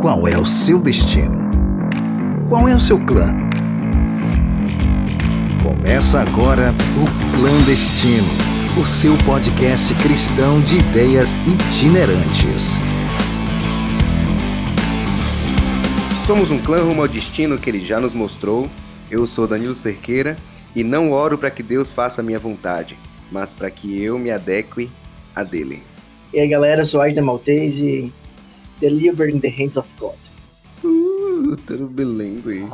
Qual é o seu destino? Qual é o seu clã? Começa agora o Clandestino, o seu podcast cristão de ideias itinerantes. Somos um clã rumo ao destino que ele já nos mostrou. Eu sou Danilo Cerqueira e não oro para que Deus faça a minha vontade, mas para que eu me adeque a dele. E aí galera, eu sou Aida Maltese Delivered in the Hands of God. Uh, tudo bilíngue.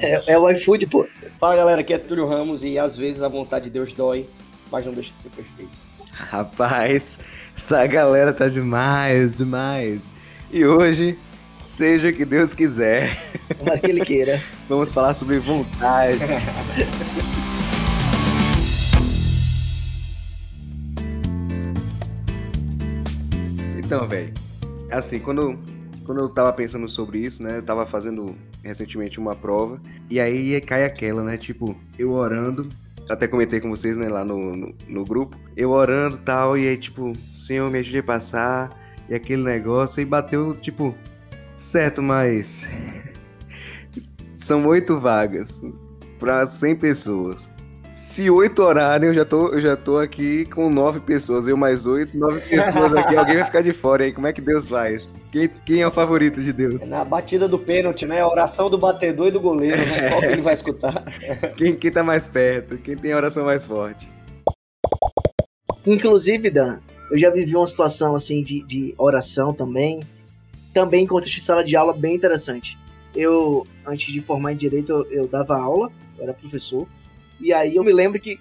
É, é o iFood, pô. Fala galera, aqui é Túlio Ramos e às vezes a vontade de Deus dói, mas não deixa de ser perfeito. Rapaz, essa galera tá demais, demais. E hoje, seja o que Deus quiser. Tomara que ele queira. Vamos falar sobre vontade. então, velho, assim, quando, quando eu tava pensando sobre isso, né? Eu tava fazendo recentemente uma prova, e aí cai aquela, né? Tipo, eu orando, até comentei com vocês, né, lá no, no, no grupo, eu orando tal, e aí, tipo, Senhor, me ajude a passar, e aquele negócio, e bateu, tipo, certo, mas. São oito vagas para 100 pessoas. Se oito orarem, eu já tô, eu já tô aqui com nove pessoas. Eu mais oito, nove pessoas aqui. Alguém vai ficar de fora aí. Como é que Deus faz? Quem, quem é o favorito de Deus? É na batida do pênalti, né? A oração do batedor e do goleiro, né? Qual que ele vai escutar? Quem, quem tá mais perto? Quem tem a oração mais forte? Inclusive, Dan, eu já vivi uma situação assim de, de oração também. Também em contexto de sala de aula bem interessante. Eu, antes de formar em direito, eu, eu dava aula, eu era professor. E aí eu me lembro que,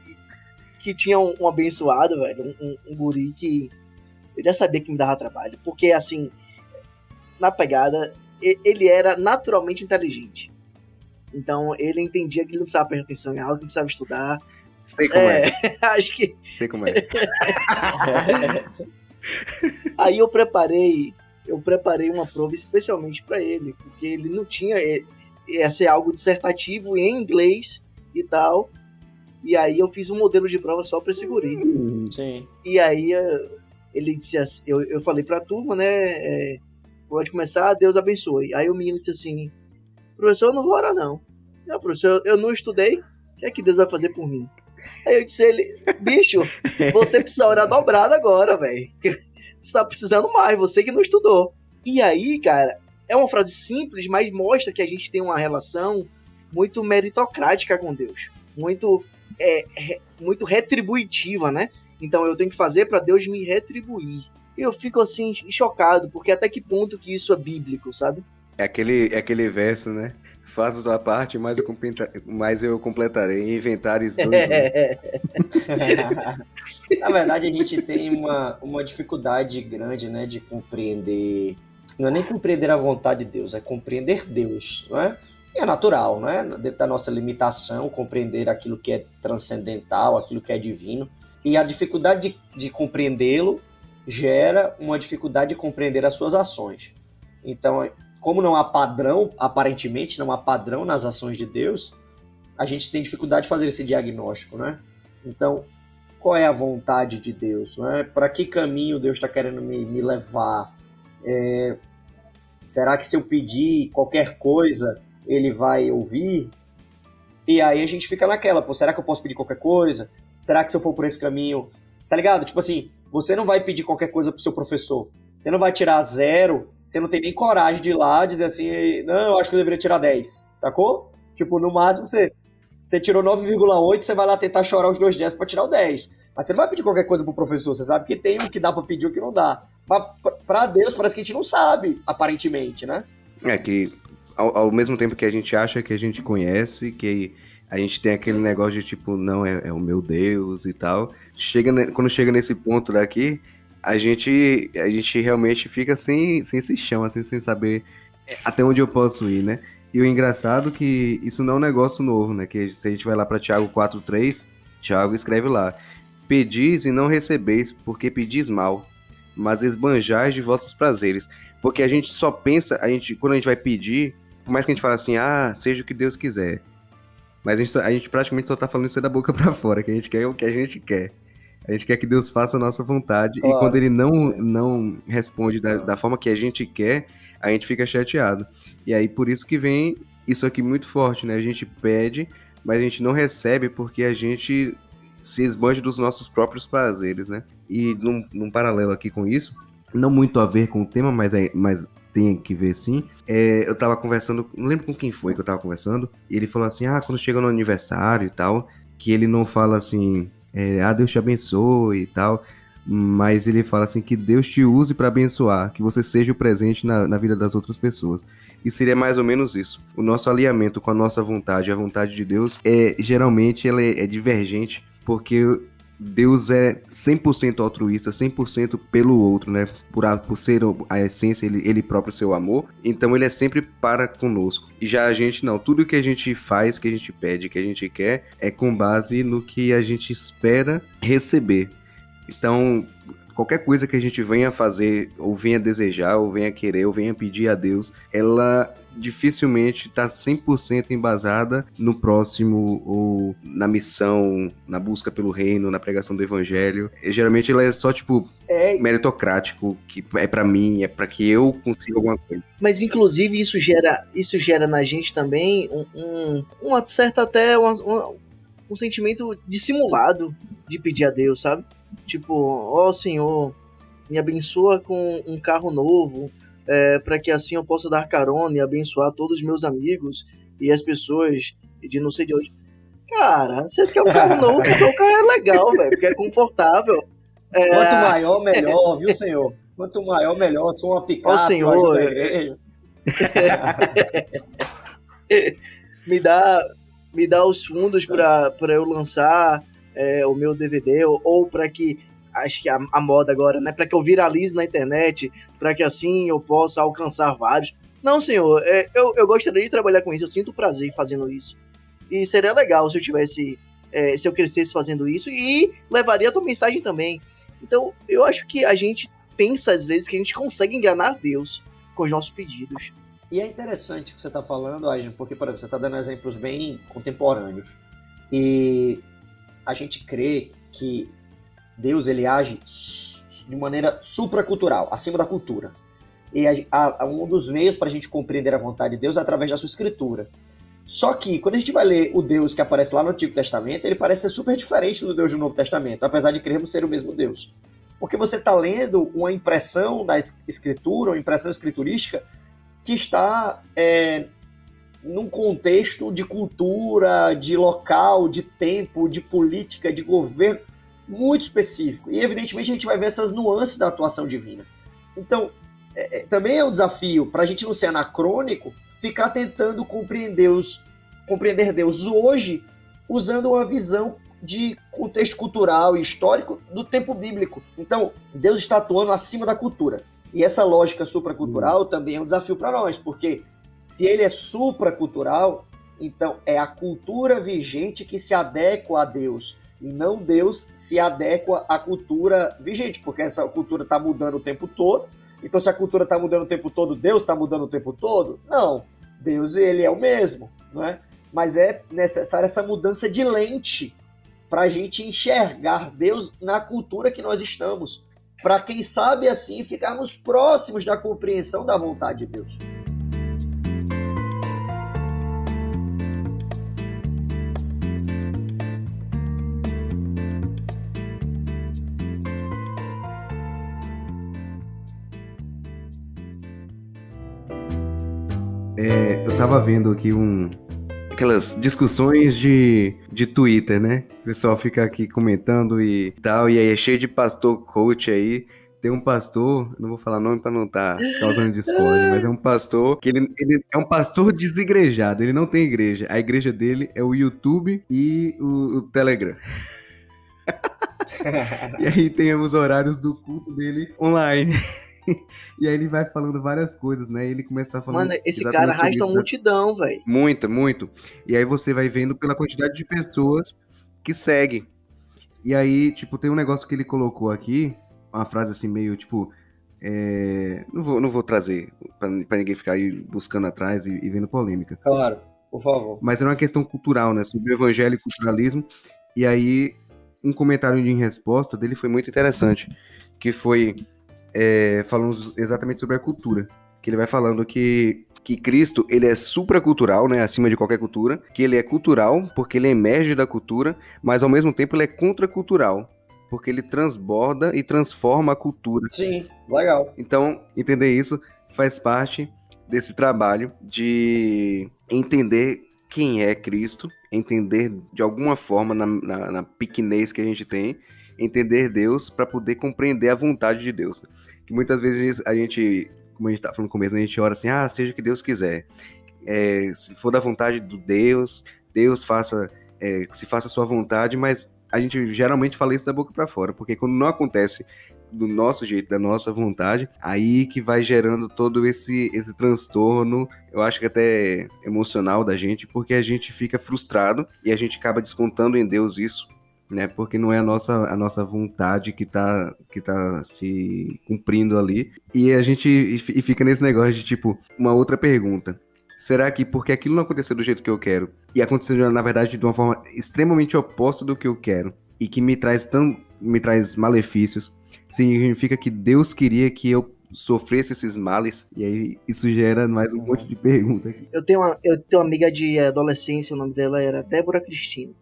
que tinha um, um abençoado, velho, um, um, um guri que eu já sabia que me dava trabalho. Porque, assim, na pegada, ele era naturalmente inteligente. Então ele entendia que ele não precisava prestar atenção em que não precisava estudar. Sei como é. É, acho que Sei como é. Aí eu preparei, eu preparei uma prova especialmente para ele, porque ele não tinha ia ser algo dissertativo em inglês e tal. E aí eu fiz um modelo de prova só para esse guri. Sim. E aí eh, ele disse assim, eu, eu falei pra turma, né, é, pode começar, Deus abençoe. Aí o menino disse assim, professor, eu não vou orar não. Não, professor, eu não estudei, o que é que Deus vai fazer por mim? Aí eu disse a ele, bicho, você precisa orar dobrado agora, velho. Você tá precisando mais, você que não estudou. E aí, cara, é uma frase simples, mas mostra que a gente tem uma relação muito meritocrática com Deus. Muito, é, re- muito retributiva, né? Então eu tenho que fazer para Deus me retribuir. E eu fico assim, chocado, porque até que ponto que isso é bíblico, sabe? É aquele, é aquele verso, né? Faça a tua parte, mas eu, completa- mas eu completarei. Inventares dois. um. Na verdade, a gente tem uma, uma dificuldade grande, né, de compreender. Não é nem compreender a vontade de Deus, é compreender Deus, não é? É natural, não é? Dentro da nossa limitação, compreender aquilo que é transcendental, aquilo que é divino. E a dificuldade de, de compreendê-lo gera uma dificuldade de compreender as suas ações. Então, como não há padrão, aparentemente não há padrão nas ações de Deus, a gente tem dificuldade de fazer esse diagnóstico, né? Então, qual é a vontade de Deus? Né? Para que caminho Deus está querendo me, me levar? É, será que se eu pedir qualquer coisa, ele vai ouvir? E aí a gente fica naquela, pô, será que eu posso pedir qualquer coisa? Será que se eu for por esse caminho... Tá ligado? Tipo assim, você não vai pedir qualquer coisa pro seu professor. Você não vai tirar zero, você não tem nem coragem de ir lá dizer assim, não, eu acho que eu deveria tirar 10, sacou? Tipo, no máximo você, você tirou 9,8, você vai lá tentar chorar os dois 10 pra tirar o 10. Mas você não vai pedir qualquer coisa pro professor, você sabe que tem o que dá pra pedir e o que não dá. Pra- pra Deus parece que a gente não sabe, aparentemente, né? É que ao, ao mesmo tempo que a gente acha que a gente conhece, que a gente tem aquele negócio de tipo, não, é, é o meu Deus e tal. Chega, quando chega nesse ponto daqui, a gente, a gente realmente fica sem, sem esse chão, assim, sem saber até onde eu posso ir, né? E o engraçado é que isso não é um negócio novo, né? Que se a gente vai lá para Tiago 4,3, Tiago escreve lá: Pedis e não recebeis, porque pedis mal, mas esbanjais de vossos prazeres. Porque a gente só pensa, a gente, quando a gente vai pedir, por mais que a gente fale assim, ah, seja o que Deus quiser. Mas a gente, só- a gente praticamente só tá falando isso da boca pra fora, que a gente quer o que a gente quer. A gente quer que Deus faça a nossa vontade. Claro. E quando ele não, não responde da, da forma que a gente quer, a gente fica chateado. E aí, por isso que vem isso aqui muito forte, né? A gente pede, mas a gente não recebe porque a gente se esbanja dos nossos próprios prazeres, né? E num, num paralelo aqui com isso, não muito a ver com o tema, mas, é, mas tem que ver sim. É, eu tava conversando, não lembro com quem foi que eu tava conversando, e ele falou assim: ah, quando chega no aniversário e tal, que ele não fala assim, é, ah, Deus te abençoe e tal, mas ele fala assim: que Deus te use para abençoar, que você seja o presente na, na vida das outras pessoas. E seria mais ou menos isso. O nosso alinhamento com a nossa vontade, a vontade de Deus, é geralmente ela é, é divergente, porque Deus é 100% altruísta, 100% pelo outro, né? Por, a, por ser a essência, ele, ele próprio seu amor. Então ele é sempre para conosco. E já a gente não. Tudo que a gente faz, que a gente pede, que a gente quer, é com base no que a gente espera receber. Então, qualquer coisa que a gente venha fazer, ou venha desejar, ou venha querer, ou venha pedir a Deus, ela dificilmente está 100% embasada no próximo ou na missão, na busca pelo reino, na pregação do evangelho. E, geralmente ela é só tipo É, meritocrático, que é para mim, é para que eu consiga alguma coisa. Mas inclusive isso gera, isso gera na gente também um, um- uma certa até uma- uma- um sentimento dissimulado de pedir a Deus, sabe? Tipo, ó Senhor, me abençoa com um carro novo, é, para que assim eu possa dar carona e abençoar todos os meus amigos e as pessoas de não sei de onde. Cara, você quer um carro novo porque o carro é legal, velho, porque é confortável. É, Quanto maior, melhor, viu, senhor? Quanto maior, melhor. Sou uma picape. Ó, senhor, eu é- me dá me dá os fundos para eu lançar é, o meu DVD ou, ou para que acho que a, a moda agora, né, para que eu viralize na internet, para que assim eu possa alcançar vários. Não, senhor, é, eu, eu gostaria de trabalhar com isso, eu sinto prazer fazendo isso. E seria legal se eu tivesse é, se eu crescesse fazendo isso e levaria a tua mensagem também. Então, eu acho que a gente pensa às vezes que a gente consegue enganar Deus com os nossos pedidos. E é interessante o que você está falando, Ajan, porque, por exemplo, você está dando exemplos bem contemporâneos. E a gente crê que Deus ele age de maneira supracultural, acima da cultura. E a- a- um dos meios para a gente compreender a vontade de Deus é através da sua escritura. Só que, quando a gente vai ler o Deus que aparece lá no Antigo Testamento, ele parece ser super diferente do Deus do Novo Testamento, apesar de crermos ser o mesmo Deus. Porque você está lendo uma impressão da es- escritura, uma impressão escriturística, que está é, num contexto de cultura, de local, de tempo, de política, de governo muito específico. E evidentemente a gente vai ver essas nuances da atuação divina. Então, é, é, também é um desafio para a gente não ser anacrônico, ficar tentando compreender, os, compreender Deus hoje usando uma visão de contexto cultural e histórico do tempo bíblico. Então, Deus está atuando acima da cultura. E essa lógica supracultural também é um desafio para nós, porque se ele é supracultural, então é a cultura vigente que se adequa a Deus, e não Deus se adequa à cultura vigente, porque essa cultura está mudando o tempo todo. Então, se a cultura está mudando o tempo todo, Deus está mudando o tempo todo? Não. Deus, ele é o mesmo, não é? Mas é necessária essa mudança de lente para a gente enxergar Deus na cultura que nós estamos para quem sabe assim ficarmos próximos da compreensão da vontade de Deus. Eu tava vendo aqui um. Aquelas discussões de, de Twitter, né? O pessoal fica aqui comentando e tal, e aí é cheio de pastor coach aí. Tem um pastor, não vou falar nome pra não estar causando discórdia, mas é um pastor que ele, ele é um pastor desigrejado, ele não tem igreja. A igreja dele é o YouTube e o, o Telegram. E aí tem os horários do culto dele online. E aí ele vai falando várias coisas, né? E ele começa a falar. Mano, esse cara arrasta uma né? multidão, velho. Muito, muito. E aí você vai vendo pela quantidade de pessoas que seguem. E aí, tipo, tem um negócio que ele colocou aqui, uma frase assim meio, tipo, é, não, vou, não vou trazer pra, pra ninguém ficar aí buscando atrás e, e vendo polêmica. Claro, por favor. Mas era uma questão cultural, né? Sobre o evangelho e culturalismo. E aí um comentário de resposta dele foi muito interessante, que foi é, falando exatamente sobre a cultura. Que ele vai falando que, que Cristo ele é supracultural, né, acima de qualquer cultura, que ele é cultural porque ele emerge da cultura, mas ao mesmo tempo ele é contracultural, porque ele transborda e transforma a cultura. Sim, legal. Então, entender isso faz parte desse trabalho de entender quem é Cristo, entender de alguma forma na, na, na pequenez que a gente tem, entender Deus para poder compreender a vontade de Deus. Que muitas vezes a gente, como a gente tá falando no começo, a gente ora assim, ah, seja o que Deus quiser. É, se for da vontade do Deus, Deus faça, é, se faça a sua vontade, mas a gente geralmente fala isso da boca para fora, porque quando não acontece do nosso jeito, da nossa vontade, aí que vai gerando todo esse, esse transtorno, eu acho que até emocional da gente, porque a gente fica frustrado e a gente acaba descontando em Deus isso, né? Porque não é a nossa, a nossa vontade que tá, que tá se cumprindo ali. E a gente e fica nesse negócio de tipo, uma outra pergunta. Será que porque aquilo não aconteceu do jeito que eu quero e aconteceu na verdade de uma forma extremamente oposta do que eu quero e que me traz tão me traz malefícios, significa que Deus queria que eu sofresse esses males? E aí isso gera mais um monte de perguntas aqui. Eu tenho uma, eu tenho uma amiga de adolescência, o nome dela era Débora Cristina.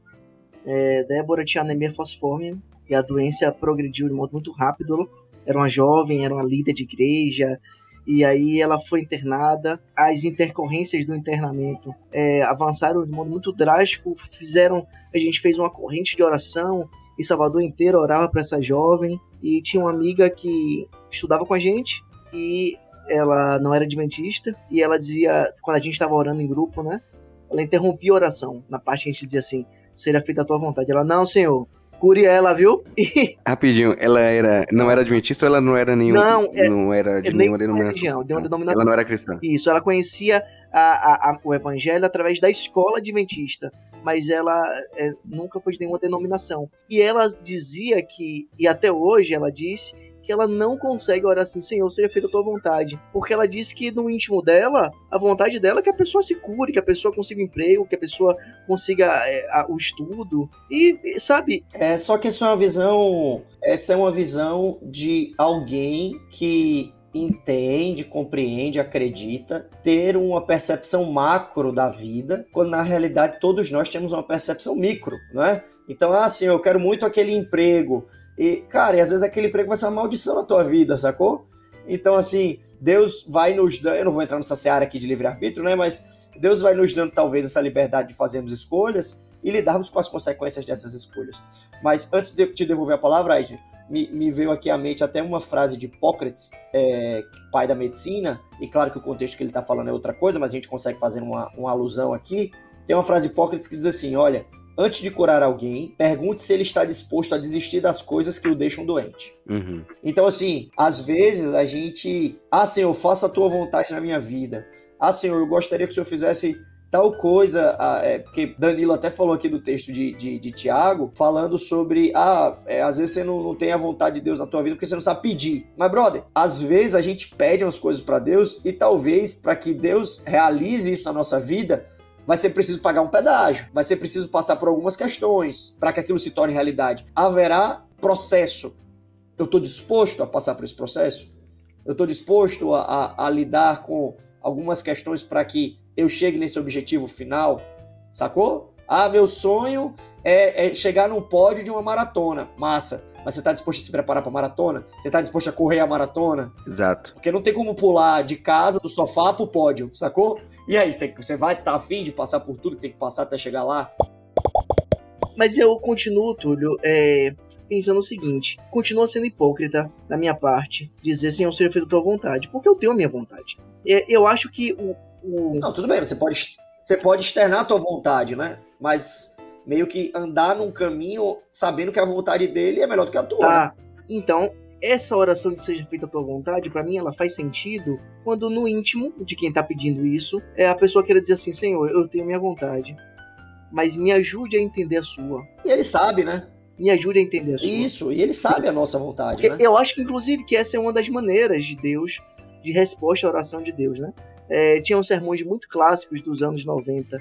É, Débora tinha anemia fosforme e a doença progrediu de modo muito rápido. Era uma jovem, era uma líder de igreja, e aí ela foi internada. As intercorrências do internamento é, avançaram de modo muito drástico, fizeram. A gente fez uma corrente de oração e Salvador inteiro orava para essa jovem. E tinha uma amiga que estudava com a gente e ela não era adventista. E ela dizia, quando a gente estava orando em grupo, né? Ela interrompia a oração, na parte que a gente dizia assim: seja feita a tua vontade. Ela, não, senhor, cure ela, viu? E... Rapidinho, ela era, não era adventista ou ela não era nenhum, não, é, não era de nenhuma denominação? Religião, de uma denominação. Ela não era cristã. Isso, ela conhecia a, a, a, o evangelho através da escola adventista mas ela é, nunca foi de nenhuma denominação. E ela dizia que, e até hoje ela diz, que ela não consegue orar assim, Senhor, seja feita a tua vontade. Porque ela diz que no íntimo dela, a vontade dela é que a pessoa se cure, que a pessoa consiga emprego, que a pessoa consiga é, a, o estudo. E, sabe? É, só que essa é uma visão. Essa é uma visão de alguém que entende, compreende, acredita, ter uma percepção macro da vida, quando na realidade todos nós temos uma percepção micro, não é? Então, ah, assim, eu quero muito aquele emprego. E, cara, e às vezes aquele emprego vai ser uma maldição na tua vida, sacou? Então, assim, Deus vai nos dando. Eu não vou entrar nessa seara aqui de livre-arbítrio, né? Mas Deus vai nos dando talvez essa liberdade de fazermos escolhas e lidarmos com as consequências dessas escolhas. Mas antes de te devolver a palavra, Aide, me, me, veio aqui à mente até uma frase de Hipócrates, é, pai da medicina, e claro que o contexto que ele está falando é outra coisa, mas a gente consegue fazer uma, uma alusão aqui. Tem uma frase de Hipócrates que diz assim: olha, antes de curar alguém, pergunte se ele está disposto a desistir das coisas que o deixam doente. Uhum. Então, assim, às vezes a gente. Ah, Senhor, faça a tua vontade na minha vida. Ah, Senhor, eu gostaria que o Senhor fizesse tal coisa, é, porque Danilo até falou aqui do texto de, de, de Tiago, falando sobre, ah, é, às vezes você não, não tem a vontade de Deus na tua vida porque você não sabe pedir. Mas, brother, às vezes a gente pede umas coisas para Deus e talvez para que Deus realize isso na nossa vida, vai ser preciso pagar um pedágio, vai ser preciso passar por algumas questões para que aquilo se torne realidade. Haverá processo. Eu estou disposto a passar por esse processo? Eu estou disposto a, a, a lidar com algumas questões para que eu chegue nesse objetivo final, sacou? Ah, meu sonho é, é chegar no pódio de uma maratona. Massa. Mas você está disposto a se preparar para a maratona? Você está disposto a correr a maratona? Exato. Porque não tem como pular de casa, do sofá pro pódio, sacou? E aí, você, você vai estar tá afim de passar por tudo que tem que passar até chegar lá? Mas eu continuo, Túlio, é, pensando o seguinte: continua sendo hipócrita da minha parte dizer, Senhor, seja feito a tua vontade, porque eu tenho a minha vontade. É, eu acho que o, o... Não, tudo bem, você pode, você pode externar a tua vontade, né? Mas meio que andar num caminho sabendo que a vontade dele é melhor do que a tua. Tá. Né? Então, essa oração de seja feita a tua vontade, para mim ela faz sentido quando no íntimo de quem tá pedindo isso, é a pessoa queira dizer assim, Senhor, eu tenho minha vontade, mas me ajude a entender a sua. E ele sabe, né? Me ajude a entender a sua. Isso, e ele sabe Sim. a nossa vontade, Porque né? Eu acho que inclusive que essa é uma das maneiras de Deus de resposta à oração de Deus, né? É, tinham sermões muito clássicos dos anos 90,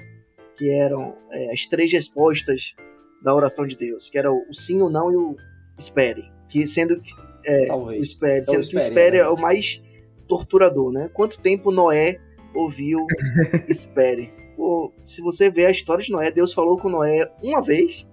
que eram é, as três respostas da oração de Deus, que era o sim, o não e o espere. Que sendo que é, Talvez. o espere, Então, sendo que o espere, espere né? é o mais torturador, né? Quanto tempo Noé ouviu espere? Pô, se você ver a história de Noé, Deus falou com Noé uma vez,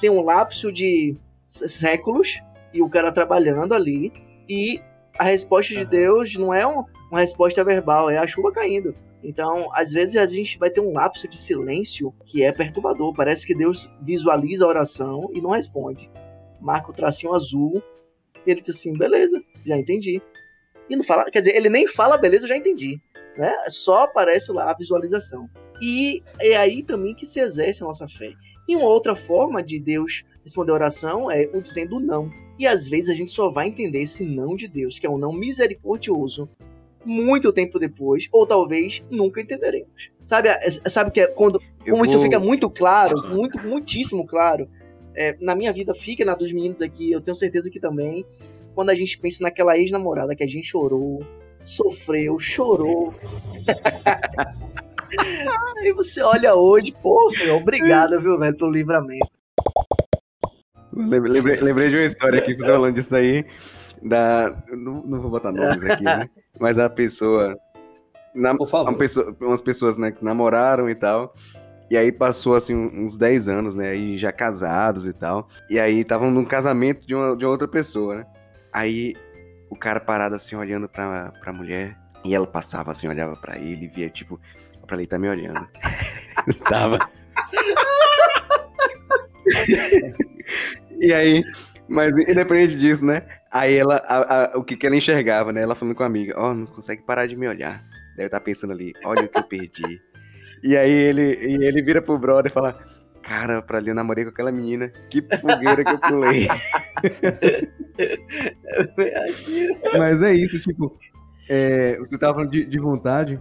tem um lapso de séculos e o cara trabalhando ali e a resposta de Aham. Deus não é um- uma resposta verbal, é a chuva caindo. Então, às vezes a gente vai ter um lapso de silêncio que é perturbador. Parece que Deus visualiza a oração e não responde. Marca o tracinho azul e ele diz assim: beleza, já entendi. E não fala, quer dizer, ele nem fala, beleza, já entendi. Né? Só aparece lá a visualização. E é aí também que se exerce a nossa fé. E uma outra forma de Deus responder a oração é o dizendo não. E às vezes a gente só vai entender esse não de Deus, que é um não misericordioso, muito tempo depois, ou talvez nunca entenderemos. Sabe, a- sabe que é quando Eu como isso vou- fica muito claro, muito, muitíssimo claro, é, na minha vida fica, na dos meninos aqui, eu tenho certeza que também, quando a gente pensa naquela ex-namorada que a gente chorou, sofreu, chorou. Aí você olha hoje, pô, senhor, obrigado, viu, velho, pelo livramento. Lem- Lembrei, lembrei de uma história aqui, você falando disso aí. Da, não, não vou botar nomes aqui, né? Mas a pessoa. Na, Por favor. uma pessoa- umas pessoas, né, que namoraram e tal. E aí passou, assim, uns 10 anos, né? E já casados e tal. E aí estavam num casamento de, uma, de outra pessoa, né? Aí o cara parado, assim, olhando pra, pra mulher. E ela passava, assim, olhava pra ele e via, tipo, pra ele tá me olhando. Tava. e aí, mas independente disso, né? Aí ela, a- a- o que, que ela enxergava, né? Ela falando com a amiga, ó, não consegue parar de me olhar. Deve estar pensando ali, olha o que eu perdi. e aí ele, e ele vira pro brother e fala, cara, pra ali eu namorei com aquela menina, que fogueira que eu pulei. Mas é isso, tipo, é, você tava falando de, de vontade,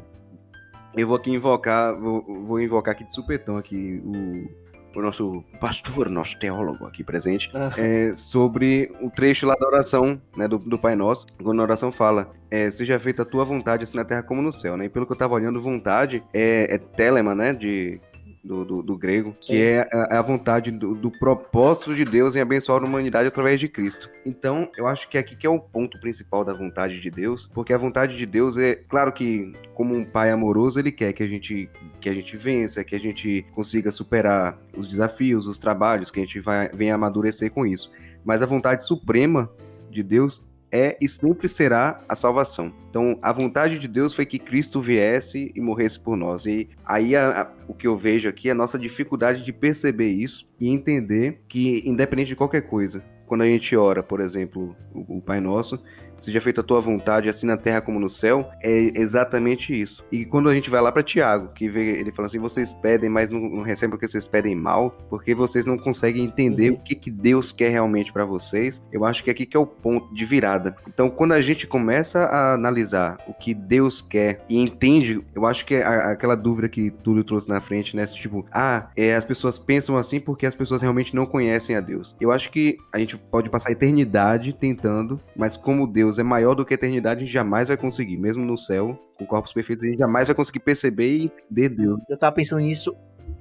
eu vou aqui invocar, vou, vou invocar aqui de supetão aqui o, o nosso pastor, nosso teólogo aqui presente, é, sobre o trecho lá da oração, né, do, do Pai Nosso, quando a oração fala, é, seja feita a tua vontade, assim na terra como no céu, né, e pelo que eu tava olhando, vontade é, é telema, né, de, do, do, do grego, Sim. que é a, a vontade do, do propósito de Deus em abençoar a humanidade através de Cristo. Então, eu acho que aqui que é o ponto principal da vontade de Deus, porque a vontade de Deus é, claro que como um pai amoroso, ele quer que a gente que a gente vença, que a gente consiga superar os desafios, os trabalhos, que a gente vai, venha amadurecer com isso. Mas a vontade suprema de Deus é e sempre será a salvação. Então, a vontade de Deus foi que Cristo viesse e morresse por nós. E aí a- a- o que eu vejo aqui é a nossa dificuldade de perceber isso e entender que, independente de qualquer coisa, quando a gente ora, por exemplo, o, o Pai Nosso, seja feita a tua vontade, assim na terra como no céu, é exatamente isso. E quando a gente vai lá para Tiago, que vê, ele fala assim: vocês pedem, mas não, não recebem porque vocês pedem mal, porque vocês não conseguem entender Uhum. o que, que Deus quer realmente para vocês. Eu acho que aqui que é o ponto de virada. Então, quando a gente começa a analisar o que Deus quer e entende, eu acho que a- aquela dúvida que Túlio trouxe na frente, né? Tipo, ah, é, as pessoas pensam assim porque as pessoas realmente não conhecem a Deus. Eu acho que a gente pode passar a eternidade tentando, mas como Deus é maior do que a eternidade, a gente jamais vai conseguir, mesmo no céu, com corpos perfeitos, a gente jamais vai conseguir perceber e entender Deus. Eu tava pensando nisso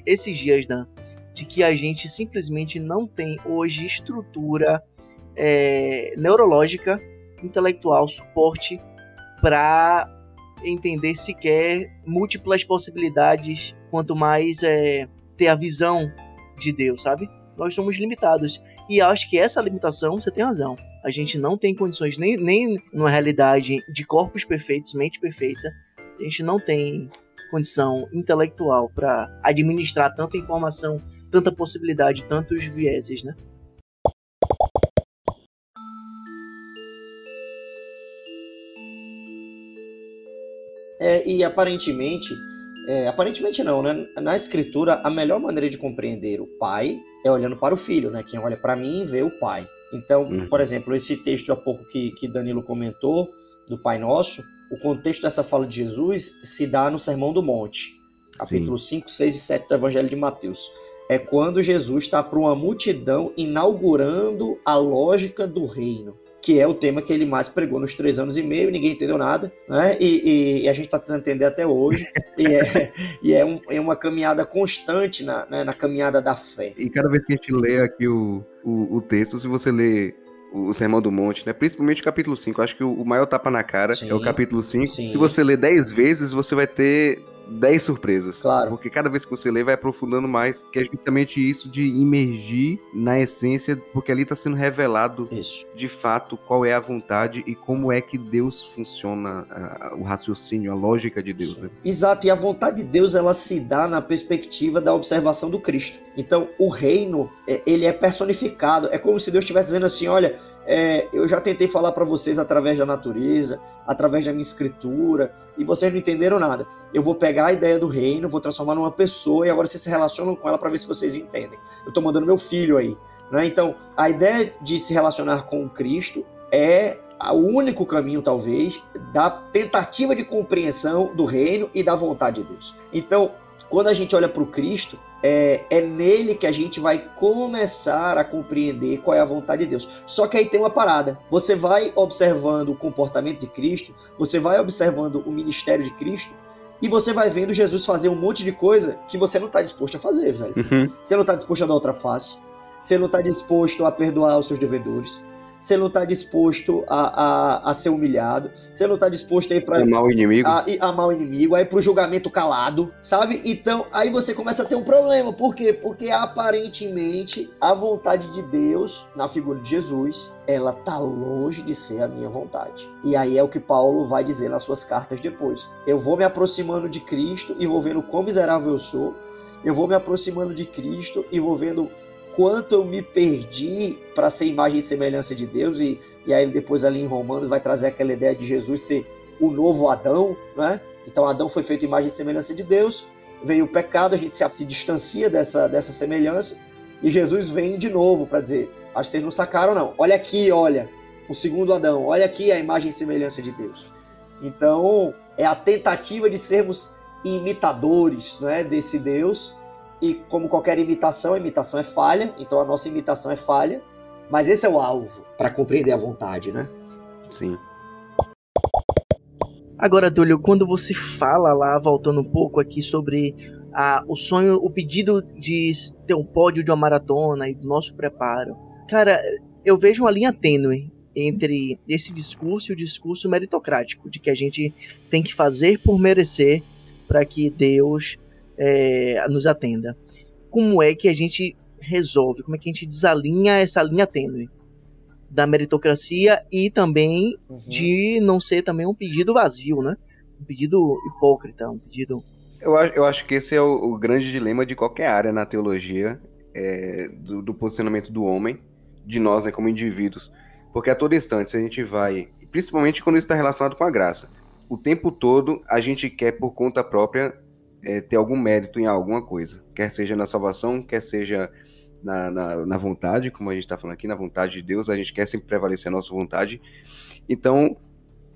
esses dias, Dan, de que a gente simplesmente não tem hoje estrutura é, neurológica, intelectual, suporte para entender sequer múltiplas possibilidades, quanto mais é, ter a visão de Deus, sabe? Nós somos limitados. E acho que essa limitação, você tem razão. A gente não tem condições, nem, nem numa realidade de corpos perfeitos, mente perfeita, a gente não tem condição intelectual para administrar tanta informação, tanta possibilidade, tantos vieses, né? É, e aparentemente, é, aparentemente não, né? Na escritura, a melhor maneira de compreender o pai é olhando para o filho, né? Quem olha para mim vê o pai. Então, Uhum. por exemplo, esse texto há pouco que, que Danilo comentou, do Pai Nosso, o contexto dessa fala de Jesus se dá no Sermão do Monte, capítulo 5, 6 e 7 do Evangelho de Mateus. É quando Jesus está para uma multidão inaugurando a lógica do reino. Que é o tema que ele mais pregou nos três anos e meio, ninguém entendeu nada, né? E, e, e a gente está tentando entender até hoje, e, é, e é, um, é, uma caminhada constante na, né, na caminhada da fé. E cada vez que a gente lê aqui o, o, o texto, se você lê o Sermão do Monte, né? Principalmente o capítulo 5. Acho que o maior tapa na cara sim, é o capítulo 5. Se você ler 10 vezes, você vai ter 10 surpresas. Claro. Porque cada vez que você lê, vai aprofundando mais, que é justamente isso de imergir na essência, porque ali está sendo revelado isso. de fato qual é a vontade e como é que Deus funciona, o raciocínio, a lógica de Deus. Né? Exato, e a vontade de Deus ela se dá na perspectiva da observação do Cristo. Então, o reino, é, ele é personificado. É como se Deus estivesse dizendo assim: olha, é, eu já tentei falar para vocês através da natureza, através da minha escritura, e vocês não entenderam nada. Eu vou pegar a ideia do reino, vou transformar numa pessoa e agora vocês se relacionam com ela para ver se vocês entendem. Eu estou mandando meu filho aí. Né? Então, a ideia de se relacionar com Cristo é o único caminho, talvez, da tentativa de compreensão do reino e da vontade de Deus. Então, quando a gente olha para o Cristo, é, é nele que a gente vai começar a compreender qual é a vontade de Deus. Só que aí tem uma parada. Você vai observando o comportamento de Cristo, você vai observando o ministério de Cristo, e você vai vendo Jesus fazer um monte de coisa que você não está disposto a fazer, velho. Uhum. Você não está disposto a dar outra face. Você não está disposto a perdoar os seus devedores você não está disposto a, a, a, ser humilhado, você não está disposto a ir para amar o inimigo, a, a amar o inimigo, aí para o julgamento calado, sabe? Então aí você começa a ter um problema, por quê? Porque aparentemente a vontade de Deus na figura de Jesus, ela tá longe de ser a minha vontade. E aí é o que Paulo vai dizer nas suas cartas depois. Eu vou me aproximando de Cristo e vou vendo quão miserável eu sou. Eu vou me aproximando de Cristo e vou vendo quanto eu me perdi para ser imagem e semelhança de Deus, e, e aí depois ali em Romanos vai trazer aquela ideia de Jesus ser o novo Adão, né? Então Adão foi feito imagem e semelhança de Deus, veio o pecado, a gente se, se distancia dessa, dessa semelhança, e Jesus vem de novo para dizer: acho que vocês não sacaram, não. Olha aqui, olha, o segundo Adão, olha aqui a imagem e semelhança de Deus. Então, é a tentativa de sermos imitadores né, desse Deus e como qualquer imitação, a imitação é falha, então a nossa imitação é falha, mas esse é o alvo para compreender a vontade, né? Sim. Agora, Túlio, quando você fala lá, voltando um pouco aqui sobre a, o sonho, o pedido de ter um pódio de uma maratona e do nosso preparo, cara, eu vejo uma linha tênue entre esse discurso e o discurso meritocrático, de que a gente tem que fazer por merecer para que Deus é, nos atenda. Como é que a gente resolve, como é que a gente desalinha essa linha tênue da meritocracia e também uhum. de não ser também um pedido vazio, né? Um pedido hipócrita, um pedido... Eu acho, eu acho que esse é o, o grande dilema de qualquer área na teologia, é, do, do, posicionamento do homem, de nós né, como indivíduos. Porque a todo instante, se a gente vai, principalmente quando isso está relacionado com a graça, o tempo todo a gente quer por conta própria é, ter algum mérito em alguma coisa, quer seja na salvação, quer seja na, na, na vontade, como a gente está falando aqui, na vontade de Deus, a gente quer sempre prevalecer a nossa vontade. Então,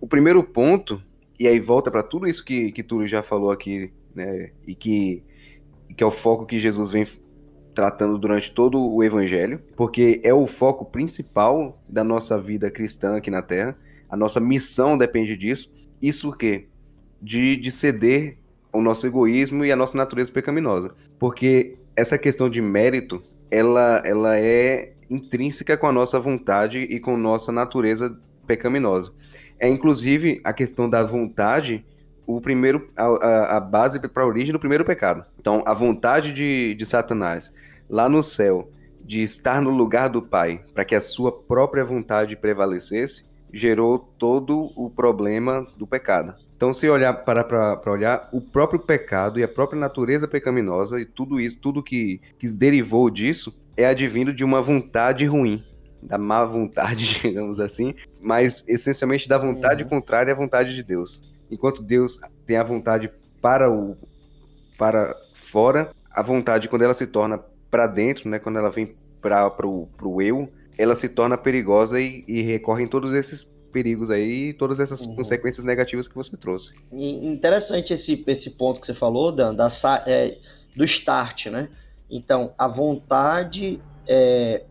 o primeiro ponto, e aí volta para tudo isso que, que Túlio já falou aqui, né, e que, que é o foco que Jesus vem tratando durante todo o evangelho, porque é o foco principal da nossa vida cristã aqui na Terra. A nossa missão depende disso. Isso o quê? De, de ceder o nosso egoísmo e a nossa natureza pecaminosa. Porque essa questão de mérito, ela, ela é intrínseca com a nossa vontade e com nossa natureza pecaminosa. É inclusive a questão da vontade o primeiro a, a, a base para a origem do primeiro pecado. Então, a vontade de, de Satanás lá no céu de estar no lugar do Pai para que a sua própria vontade prevalecesse gerou todo o problema do pecado. Então, se olhar para para olhar o próprio pecado e a própria natureza pecaminosa e tudo isso, tudo que, que derivou disso, é advindo de uma vontade ruim, da má vontade, digamos assim, mas essencialmente da vontade uhum. contrária à vontade de Deus. Enquanto Deus tem a vontade para o para fora, a vontade quando ela se torna para dentro, né, quando ela vem para o eu, ela se torna perigosa e, e recorre em todos esses perigos aí e todas essas uhum. consequências negativas que você trouxe. E interessante esse, esse ponto que você falou, Dan, da, é, do start, né? Então, a vontade é,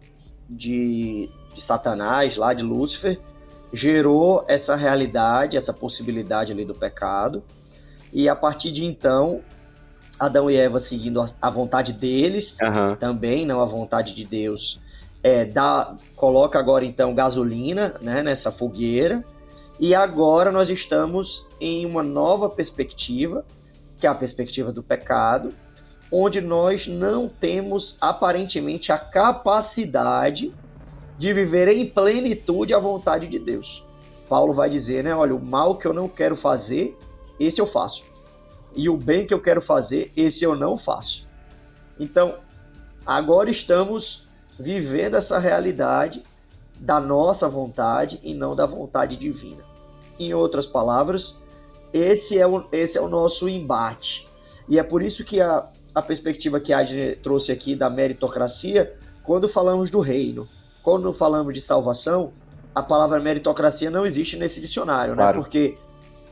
de de Satanás, lá de Lúcifer, gerou essa realidade, essa possibilidade ali do pecado. E a partir de então, Adão e Eva seguindo a vontade deles, Aham. também não a vontade de Deus, é, dá, coloca agora então gasolina né, nessa fogueira. E agora nós estamos em uma nova perspectiva, que é a perspectiva do pecado, onde nós não temos aparentemente a capacidade de viver em plenitude a vontade de Deus. Paulo vai dizer, né? Olha, o mal que eu não quero fazer, esse eu faço. E o bem que eu quero fazer, esse eu não faço. Então, agora estamos vivendo essa realidade da nossa vontade e não da vontade divina. Em outras palavras, esse é o, esse é o nosso embate. E é por isso que a, a perspectiva que a Adner trouxe aqui da meritocracia, quando falamos do reino, quando falamos de salvação, a palavra meritocracia não existe nesse dicionário, Claro. né? Porque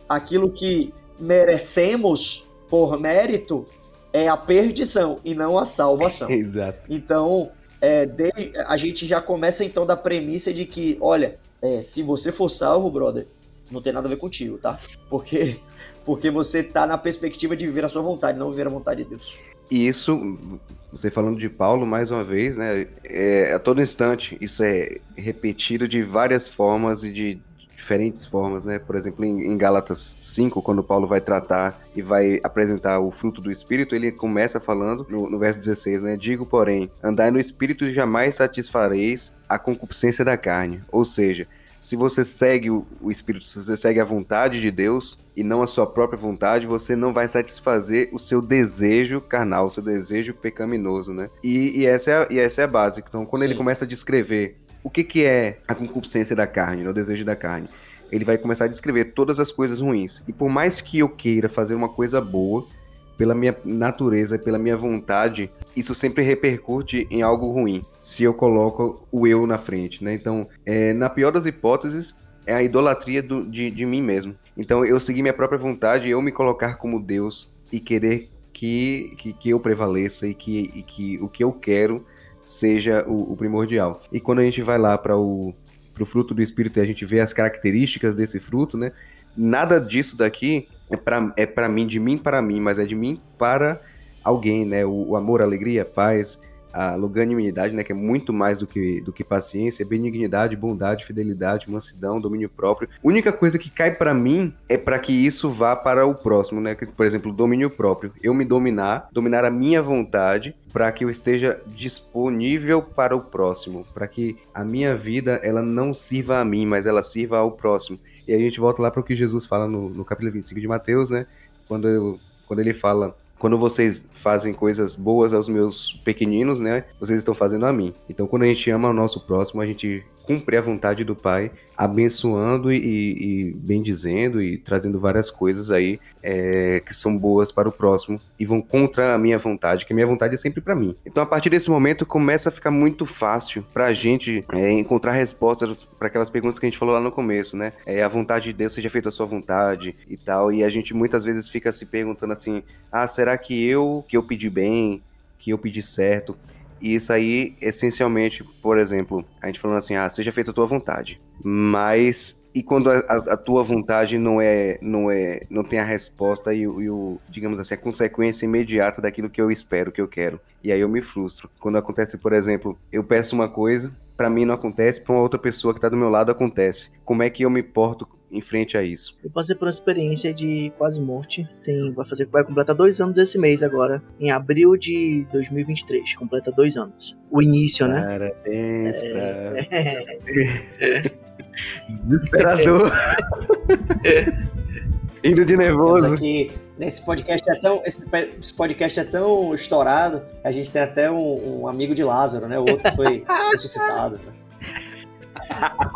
aquilo que merecemos por mérito é a perdição e não a salvação. Exato. Então, é, de- a gente já começa então da premissa de que, olha, é, se você for salvo, brother, não tem nada a ver contigo, tá? Porque, porque você tá na perspectiva de viver a sua vontade, não viver a vontade de Deus. E isso, você falando de Paulo mais uma vez, né? É, a todo instante, isso é repetido de várias formas e de diferentes formas, né? Por exemplo, em, em Gálatas 5, quando Paulo vai tratar e vai apresentar o fruto do Espírito, ele começa falando no, no verso 16, né? Digo, porém, andai no Espírito e jamais satisfareis a concupiscência da carne. Ou seja, se você segue o, Espírito, se você segue a vontade de Deus e não a sua própria vontade, você não vai satisfazer o seu desejo carnal, o seu desejo pecaminoso, né? E, e essa, é a, e essa é a base. Então, quando ele Sim. começa a descrever o que, que é a concupiscência da carne, né? o desejo da carne, ele vai começar a descrever todas as coisas ruins. E por mais que eu queira fazer uma coisa boa, pela minha natureza, pela minha vontade, isso sempre repercute em algo ruim, se eu coloco o eu na frente, né? Então, é, na pior das hipóteses, é a idolatria do- de, de mim mesmo. Então, eu seguir minha própria vontade, eu me colocar como Deus e querer que, que, que eu prevaleça e que, e que o que eu quero seja o, o primordial. E quando a gente vai lá para o pro fruto do Espírito e a gente vê as características desse fruto, né? Nada disso daqui é para é mim, de mim para mim, mas é de mim para alguém, né? O, o amor, a alegria, a paz, a longanimidade, né? Que é muito mais do que, do que paciência, benignidade, bondade, fidelidade, mansidão, domínio próprio. Única coisa que cai para mim é para que isso vá para o próximo, né? Por exemplo, domínio próprio. Eu me dominar, dominar a minha vontade para que eu esteja disponível para o próximo, para que a minha vida ela não sirva a mim, mas ela sirva ao próximo. E a gente volta lá para o que Jesus fala no, no capítulo 25 de Mateus, né? Quando, eu- quando ele fala, quando vocês fazem coisas boas aos meus pequeninos, né? Vocês estão fazendo a mim. Então, quando a gente ama o nosso próximo, a gente cumpre a vontade do Pai, abençoando e, e bendizendo e trazendo várias coisas aí é, que são boas para o próximo e vão contra a minha vontade, que a minha vontade é sempre para mim. Então, a partir desse momento, começa a ficar muito fácil para a gente é, encontrar respostas para aquelas perguntas que a gente falou lá no começo, né? É, a vontade de Deus seja feita a sua vontade e tal. E a gente muitas vezes fica se perguntando assim: ah, será que eu que eu pedi bem, que eu pedi certo? E isso aí, essencialmente, por exemplo, a gente falando assim, ah, seja feita a tua vontade. Mas e quando a, a- tua vontade não é, não é, não tem a resposta e, e o, digamos assim, a consequência imediata daquilo que eu espero, que eu quero. E aí eu me frustro. Quando acontece, por exemplo, eu peço uma coisa, pra mim não acontece, pra uma outra pessoa que tá do meu lado acontece. Como é que eu me porto em frente a isso? Eu passei por uma experiência de quase morte. Tem, vai, fazer, vai completar dois anos esse mês agora. Em abril de 2023. Completa dois anos. O início, né? Parabéns pra Desesperador. Indo de Temos nervoso. aqui, nesse podcast é tão, esse, esse podcast é tão estourado, que a gente tem até um, um amigo de Lázaro, né? O outro foi ressuscitado. né?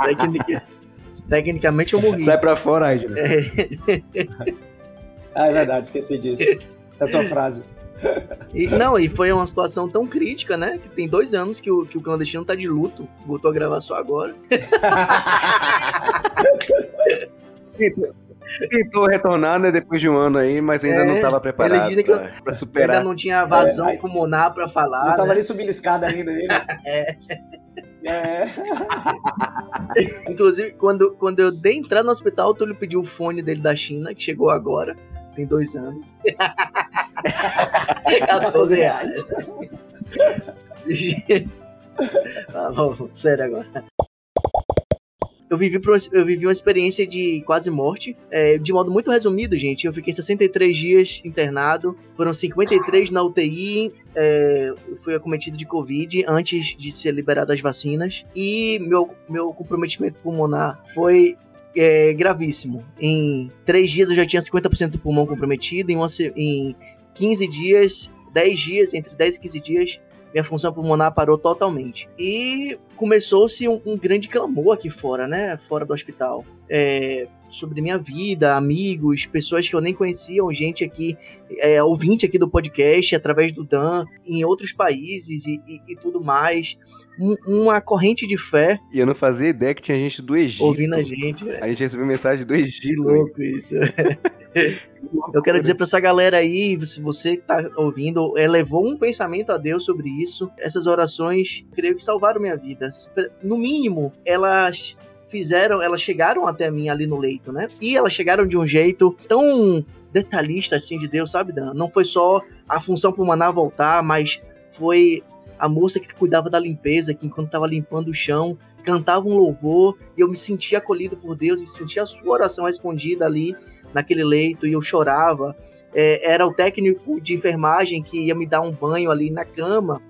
Tecnica- Tecnicamente eu morri. Sai pra fora, Aidna. Ah, é verdade, esqueci disso. Essa frase. E, não, e foi uma situação tão crítica, né? Que tem dois anos que o, que o clandestino tá de luto. Voltou a gravar só agora. Tentou retornar, né, depois de um ano aí, mas ainda É, não tava preparado que pra, pra superar. Ainda não tinha vazão É, pulmonar pra falar. Não tava né? nem subindo escada ainda, ele. É. Inclusive, quando, quando eu dei entrar no hospital, o Túlio pediu o fone dele da China, que chegou agora, tem dois anos. 14 reais. ah, vamos, sério agora. Eu vivi, eu vivi uma experiência de quase morte. É, de modo muito resumido, gente, eu fiquei 63 dias internado. Foram 53 na UTI. É, fui acometido de Covid antes de ser liberado as vacinas. E meu, meu comprometimento pulmonar foi é, gravíssimo. Em três dias eu já tinha 50% do pulmão comprometido. Em, uma, em 15 dias, 10 dias, entre 10 e 15 dias, minha função pulmonar parou totalmente. E começou-se um, um grande clamor aqui fora, né? Fora do hospital. É, sobre minha vida, amigos, pessoas que eu nem conhecia, gente aqui, é, ouvinte aqui do podcast, através do Dan, em outros países e, e- e tudo mais. Um- uma corrente de fé E eu não fazia ideia que tinha gente do Egito. ouvindo a gente. A gente recebeu mensagem do Egito. Que louco isso. Eu quero dizer pra essa galera aí, se você que tá ouvindo, elevou um pensamento a Deus sobre isso. Essas orações, creio que salvaram minha vida. No mínimo, elas fizeram, elas chegaram até mim ali no leito, né? E elas chegaram de um jeito tão detalhista assim de Deus, sabe, Dan? Não foi só a função pulmonar voltar, mas foi a moça que cuidava da limpeza, que enquanto tava limpando o chão, cantava um louvor e eu me sentia acolhido por Deus e sentia a sua oração respondida ali naquele leito e eu chorava. É, era o técnico de enfermagem que ia me dar um banho ali na cama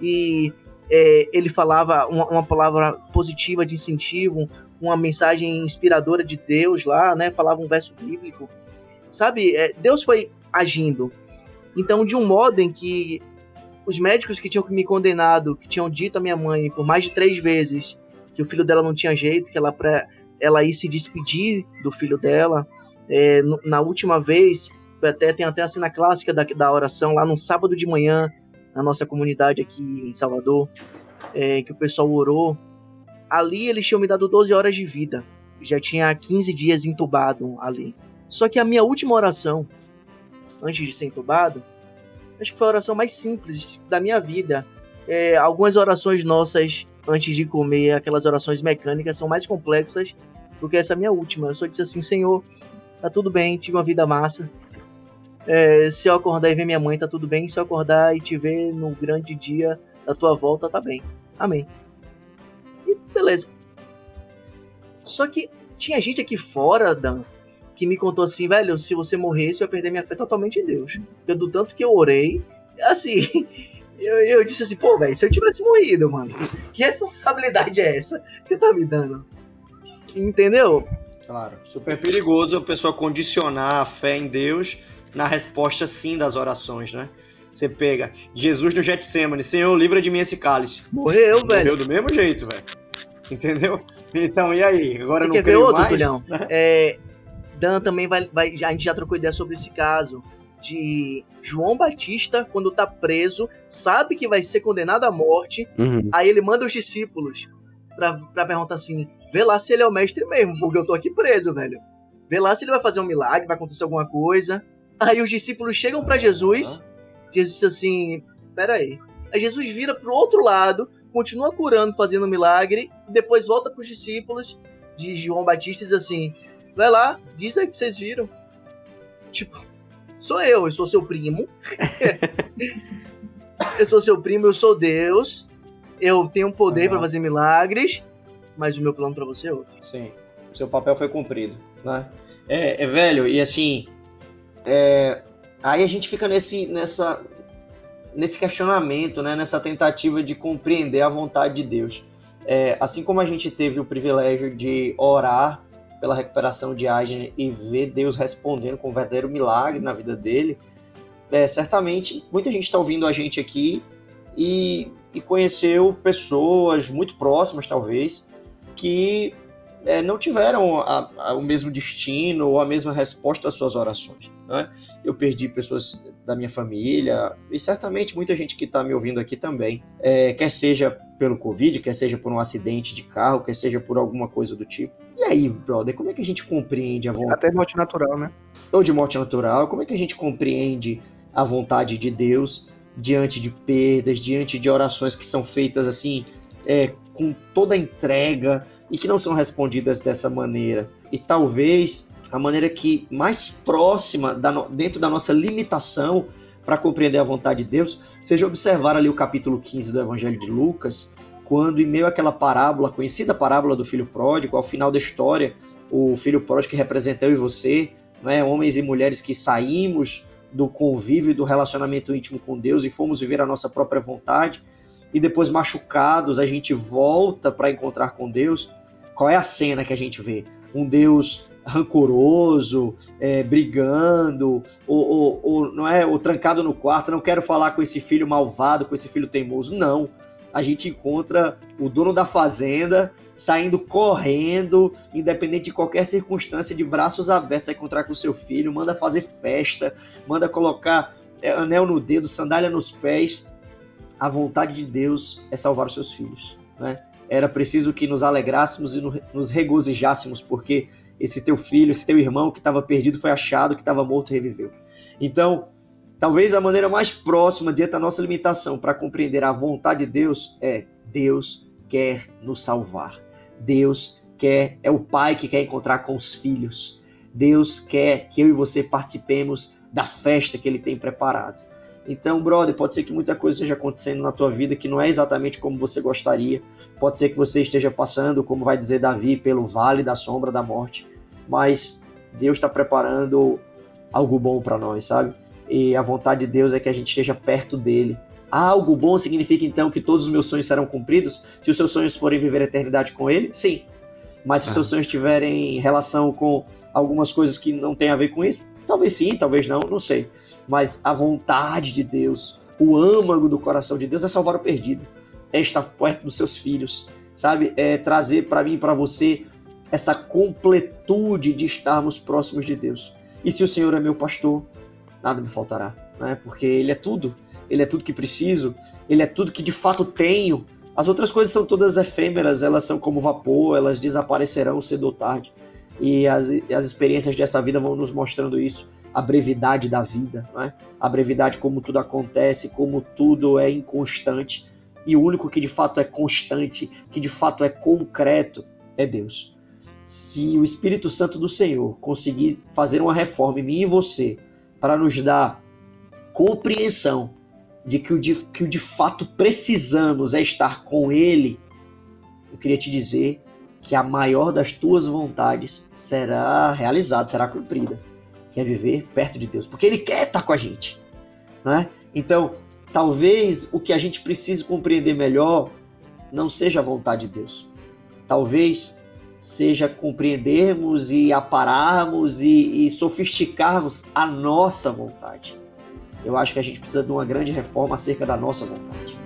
e é, ele falava uma, uma palavra positiva de incentivo, uma mensagem inspiradora de Deus lá, né? Falava um verso bíblico. Sabe, é, Deus foi agindo. Então, de um modo em que os médicos que tinham me condenado, que tinham dito à minha mãe por mais de três vezes que o filho dela não tinha jeito, que ela pra ela ir se despedir do filho dela, é, na última vez, até tem até a cena clássica da, da oração lá no sábado de manhã, na nossa comunidade aqui em Salvador, é, que o pessoal orou. Ali eles tinham me dado 12 horas de vida. Já tinha 15 dias entubado ali. Só que a minha última oração, antes de ser entubado, acho que foi a oração mais simples da minha vida. É, algumas orações nossas antes de comer, aquelas orações mecânicas, são mais complexas do que essa minha última. Eu só disse assim, Senhor, tá tudo bem, tive uma vida massa. É, se eu acordar e ver minha mãe, tá tudo bem. Se eu acordar e te ver no grande dia da tua volta, tá bem. Amém. Beleza. Só que tinha gente aqui fora, Dan, que me contou assim, velho, se você morresse, eu ia perder minha fé totalmente em Deus. Eu, do tanto que eu orei, assim, eu, eu disse assim, pô, velho, se eu tivesse morrido, mano, que responsabilidade é essa que você tá me dando? Entendeu? Claro. Super perigoso a pessoa condicionar a fé em Deus na resposta sim das orações, né? Você pega Jesus no Getsemane, Senhor, livra de mim esse cálice. Morreu, velho. Morreu do mesmo jeito, velho. Entendeu? Então, e aí? Agora Você não quer ver outro, mais? Tulhão? É, Dan também vai, vai. já- A gente já trocou ideia sobre esse caso. De João Batista, quando tá preso, sabe que vai ser condenado à morte. Uhum. Aí ele manda os discípulos pra, pra perguntar assim: vê lá se ele é o mestre mesmo, porque eu tô aqui preso, velho. Vê lá se ele vai fazer um milagre, vai acontecer alguma coisa. Aí os discípulos chegam pra Jesus. Jesus disse assim: pera aí. Aí Jesus vira pro outro lado, continua curando, fazendo milagre, e depois volta pros discípulos de João Batista e diz assim: vai lá, diz aí que vocês viram. Tipo, sou eu, eu sou seu primo. eu sou seu primo, eu sou Deus. Eu tenho poder Aham. pra fazer milagres, mas o meu plano pra você é outro. Sim, seu papel foi cumprido, né? É, é velho, e assim, é, aí a gente fica nesse, nessa, nesse questionamento, né? Nessa tentativa de compreender a vontade de Deus. É, assim como a gente teve o privilégio de orar pela recuperação de Agnes e ver Deus respondendo com um verdadeiro milagre na vida dele, é, certamente muita gente está ouvindo a gente aqui e, e conheceu pessoas muito próximas, talvez, que é, não tiveram a- a- o mesmo destino ou a mesma resposta às suas orações. Né? Eu perdi pessoas da minha família e certamente muita gente que está me ouvindo aqui também, é, quer seja pelo Covid, quer seja por um acidente de carro, quer seja por alguma coisa do tipo. E aí, brother, como é que a gente compreende a vontade? Até morte natural, né? ou de morte natural, como é que a gente compreende a vontade de Deus diante de perdas, diante de orações que são feitas assim, é, com toda a entrega e que não são respondidas dessa maneira. E talvez a maneira que mais próxima da no, dentro da nossa limitação para compreender a vontade de Deus seja observar ali o capítulo 15 do Evangelho de Lucas, quando em meio àquela parábola, conhecida parábola do filho pródigo, ao final da história, o filho pródigo que representa eu e você, né, homens e mulheres que saímos do convívio e do relacionamento íntimo com Deus e fomos viver a nossa própria vontade, e depois machucados a gente volta para encontrar com Deus. Qual é a cena que a gente vê? Um Deus rancoroso, é, brigando, ou, ou, ou, não é, ou trancado no quarto, não quero falar com esse filho malvado, com esse filho teimoso. Não. A gente encontra o dono da fazenda saindo correndo, independente de qualquer circunstância, de braços abertos a encontrar com seu filho, manda fazer festa, manda colocar é, anel no dedo, sandália nos pés. A vontade de Deus é salvar os seus filhos, né? Era preciso que nos alegrássemos e nos regozijássemos, porque esse teu filho, esse teu irmão que estava perdido foi achado, que estava morto reviveu. Então, talvez a maneira mais próxima diante da nossa limitação para compreender a vontade de Deus é Deus quer nos salvar. Deus quer é o pai que quer encontrar com os filhos. Deus quer que eu e você participemos da festa que ele tem preparado. Então, brother, pode ser que muita coisa esteja acontecendo na tua vida que não é exatamente como você gostaria. Pode ser que você esteja passando, como vai dizer Davi, pelo vale da sombra da morte. Mas Deus está preparando algo bom para nós, sabe? E a vontade de Deus é que a gente esteja perto dele. Algo bom significa então que todos os meus sonhos serão cumpridos? Se os seus sonhos forem viver a eternidade com ele? Sim. Mas se os seus sonhos tiverem relação com algumas coisas que não têm a ver com isso? Talvez sim, talvez não, não sei mas a vontade de Deus, o âmago do coração de Deus é salvar o perdido, é estar perto dos seus filhos, sabe? É trazer para mim e para você essa completude de estarmos próximos de Deus. E se o Senhor é meu pastor, nada me faltará, né? Porque Ele é tudo, Ele é tudo que preciso, Ele é tudo que de fato tenho. As outras coisas são todas efêmeras, elas são como vapor, elas desaparecerão cedo ou tarde. E as, as experiências dessa vida vão nos mostrando isso a brevidade da vida, é? a brevidade como tudo acontece, como tudo é inconstante. E o único que de fato é constante, que de fato é concreto, é Deus. Se o Espírito Santo do Senhor conseguir fazer uma reforma em mim e você, para nos dar compreensão de que o de, que o de fato precisamos é estar com Ele, eu queria te dizer que a maior das tuas vontades será realizada, será cumprida quer viver perto de Deus, porque Ele quer estar com a gente. Né? Então, talvez o que a gente precise compreender melhor não seja a vontade de Deus. Talvez seja compreendermos e apararmos e, e sofisticarmos a nossa vontade. Eu acho que a gente precisa de uma grande reforma acerca da nossa vontade.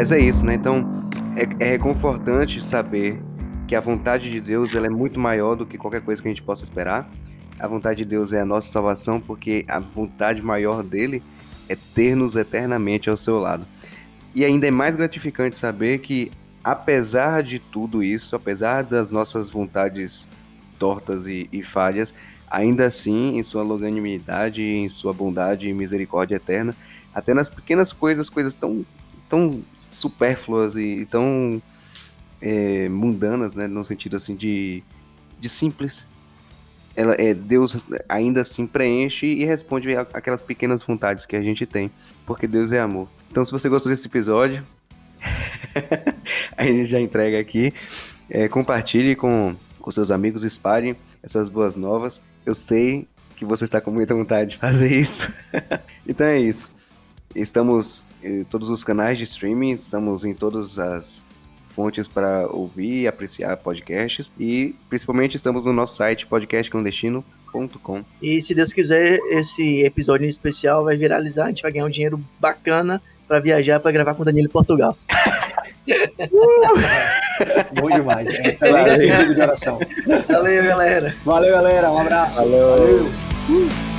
Mas é isso, né? Então é, é reconfortante saber que a vontade de Deus ela é muito maior do que qualquer coisa que a gente possa esperar. A vontade de Deus é a nossa salvação, porque a vontade maior dele é ter-nos eternamente ao seu lado. E ainda é mais gratificante saber que, apesar de tudo isso, apesar das nossas vontades tortas e, e falhas, ainda assim, em sua longanimidade, em sua bondade e misericórdia eterna, até nas pequenas coisas, coisas tão, tão supérfluas e, tão é, mundanas, né, no sentido assim de, de simples. Ela, é, Deus ainda assim preenche e responde aquelas pequenas vontades que a gente tem, porque Deus é amor. Então, se você gostou desse episódio, a gente já entrega aqui. É, compartilhe com, com seus amigos, espalhe essas boas novas. Eu sei que você está com muita vontade de fazer isso. então é isso. Estamos em todos os canais de streaming, estamos em todas as fontes para ouvir e apreciar podcasts e principalmente estamos no nosso site podcastclandestino.com. E se Deus quiser, esse episódio em especial vai viralizar, a gente vai ganhar um dinheiro bacana para viajar para gravar com o Danilo em Portugal. uh! Bom demais. É, Valeu, de oração. Valeu, galera. Valeu, galera. Um abraço. Valeu. Valeu. Uh!